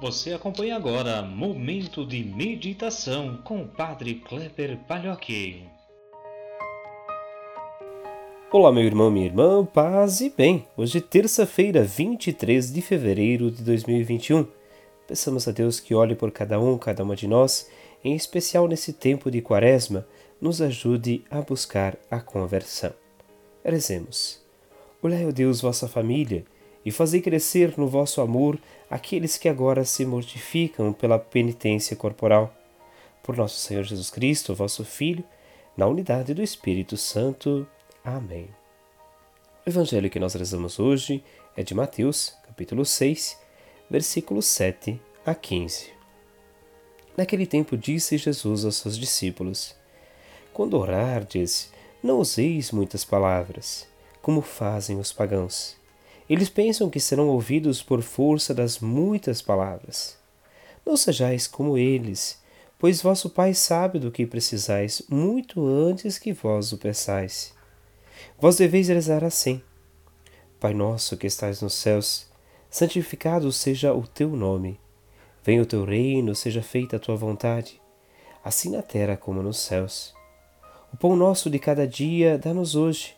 Você acompanha agora Momento de Meditação com o Padre Kleber Palhoque. Olá, meu irmão, minha irmã, paz e bem. Hoje terça-feira, 23 de fevereiro de 2021. Peçamos a Deus que olhe por cada um, cada uma de nós, em especial nesse tempo de quaresma, nos ajude a buscar a conversão. Rezemos. Olhai, ó Deus, vossa família e fazei crescer no vosso amor aqueles que agora se mortificam pela penitência corporal. Por nosso Senhor Jesus Cristo, vosso Filho, na unidade do Espírito Santo. Amém. O evangelho que nós rezamos hoje é de Mateus, capítulo 6, versículos 7 a 15. Naquele tempo disse Jesus aos seus discípulos: Quando orardes, não useis muitas palavras, como fazem os pagãos eles pensam que serão ouvidos por força das muitas palavras. Não sejais como eles, pois vosso Pai sabe do que precisais muito antes que vós o peçais. Vós deveis rezar assim: Pai nosso que estais nos céus, santificado seja o teu nome. Venha o teu reino, seja feita a tua vontade, assim na terra como nos céus. O pão nosso de cada dia dá-nos hoje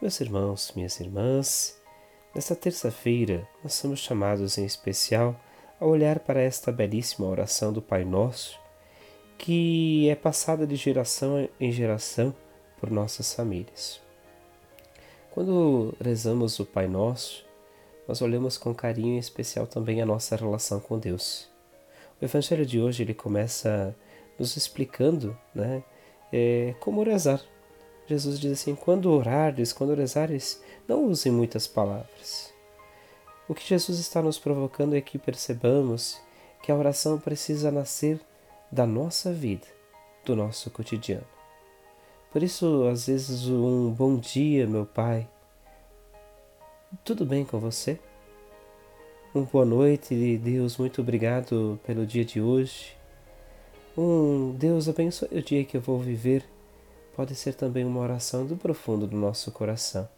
Meus irmãos, minhas irmãs, nesta terça-feira nós somos chamados em especial a olhar para esta belíssima oração do Pai Nosso, que é passada de geração em geração por nossas famílias. Quando rezamos o Pai Nosso, nós olhamos com carinho em especial também a nossa relação com Deus. O Evangelho de hoje ele começa nos explicando né, é, como rezar, Jesus diz assim: quando orares, quando rezares, não usem muitas palavras. O que Jesus está nos provocando é que percebamos que a oração precisa nascer da nossa vida, do nosso cotidiano. Por isso, às vezes, um bom dia, meu Pai. Tudo bem com você? Um boa noite, Deus, muito obrigado pelo dia de hoje. Um Deus abençoe o dia que eu vou viver pode ser também uma oração do profundo do nosso coração.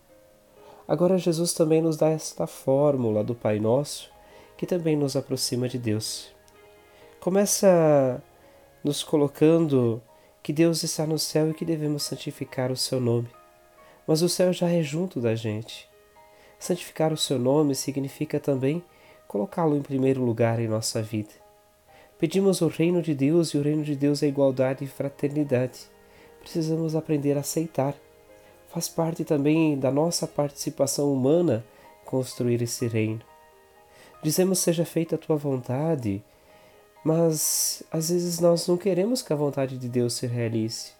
Agora, Jesus também nos dá esta fórmula do Pai Nosso que também nos aproxima de Deus. Começa nos colocando que Deus está no céu e que devemos santificar o seu nome. Mas o céu já é junto da gente. Santificar o seu nome significa também colocá-lo em primeiro lugar em nossa vida. Pedimos o reino de Deus e o reino de Deus é igualdade e fraternidade precisamos aprender a aceitar. Faz parte também da nossa participação humana construir esse reino. Dizemos seja feita a tua vontade, mas às vezes nós não queremos que a vontade de Deus se realize.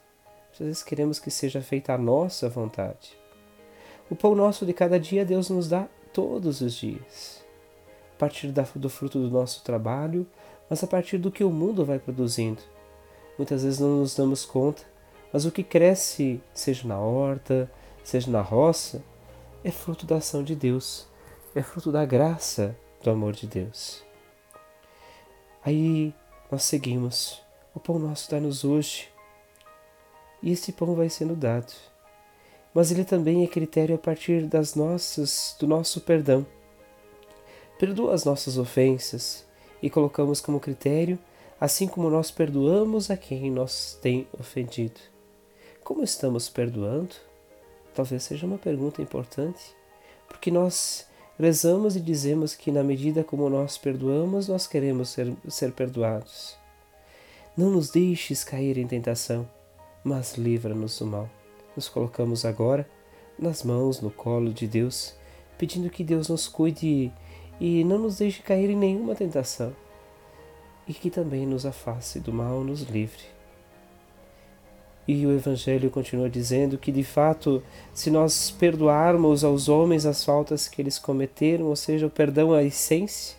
Às vezes queremos que seja feita a nossa vontade. O pão nosso de cada dia Deus nos dá todos os dias. A partir do fruto do nosso trabalho, mas a partir do que o mundo vai produzindo. Muitas vezes não nos damos conta mas o que cresce, seja na horta, seja na roça, é fruto da ação de Deus, é fruto da graça do amor de Deus. Aí nós seguimos. O pão nosso dá-nos hoje. E esse pão vai sendo dado. Mas ele também é critério a partir das nossas, do nosso perdão. Perdoa as nossas ofensas e colocamos como critério, assim como nós perdoamos a quem nos tem ofendido. Como estamos perdoando? Talvez seja uma pergunta importante, porque nós rezamos e dizemos que, na medida como nós perdoamos, nós queremos ser, ser perdoados. Não nos deixes cair em tentação, mas livra-nos do mal. Nos colocamos agora nas mãos, no colo de Deus, pedindo que Deus nos cuide e não nos deixe cair em nenhuma tentação, e que também nos afaste do mal, nos livre. E o Evangelho continua dizendo que, de fato, se nós perdoarmos aos homens as faltas que eles cometeram, ou seja, o perdão à essência,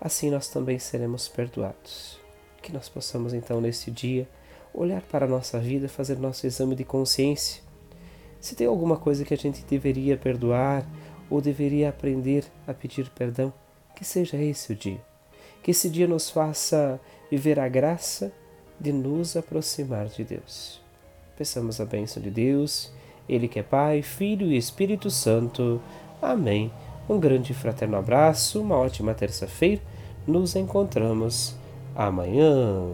assim nós também seremos perdoados. Que nós possamos então neste dia olhar para a nossa vida, fazer nosso exame de consciência. Se tem alguma coisa que a gente deveria perdoar ou deveria aprender a pedir perdão, que seja esse o dia. Que esse dia nos faça viver a graça de nos aproximar de Deus. Peçamos a bênção de Deus, Ele que é Pai, Filho e Espírito Santo. Amém. Um grande fraterno abraço, uma ótima terça-feira. Nos encontramos amanhã.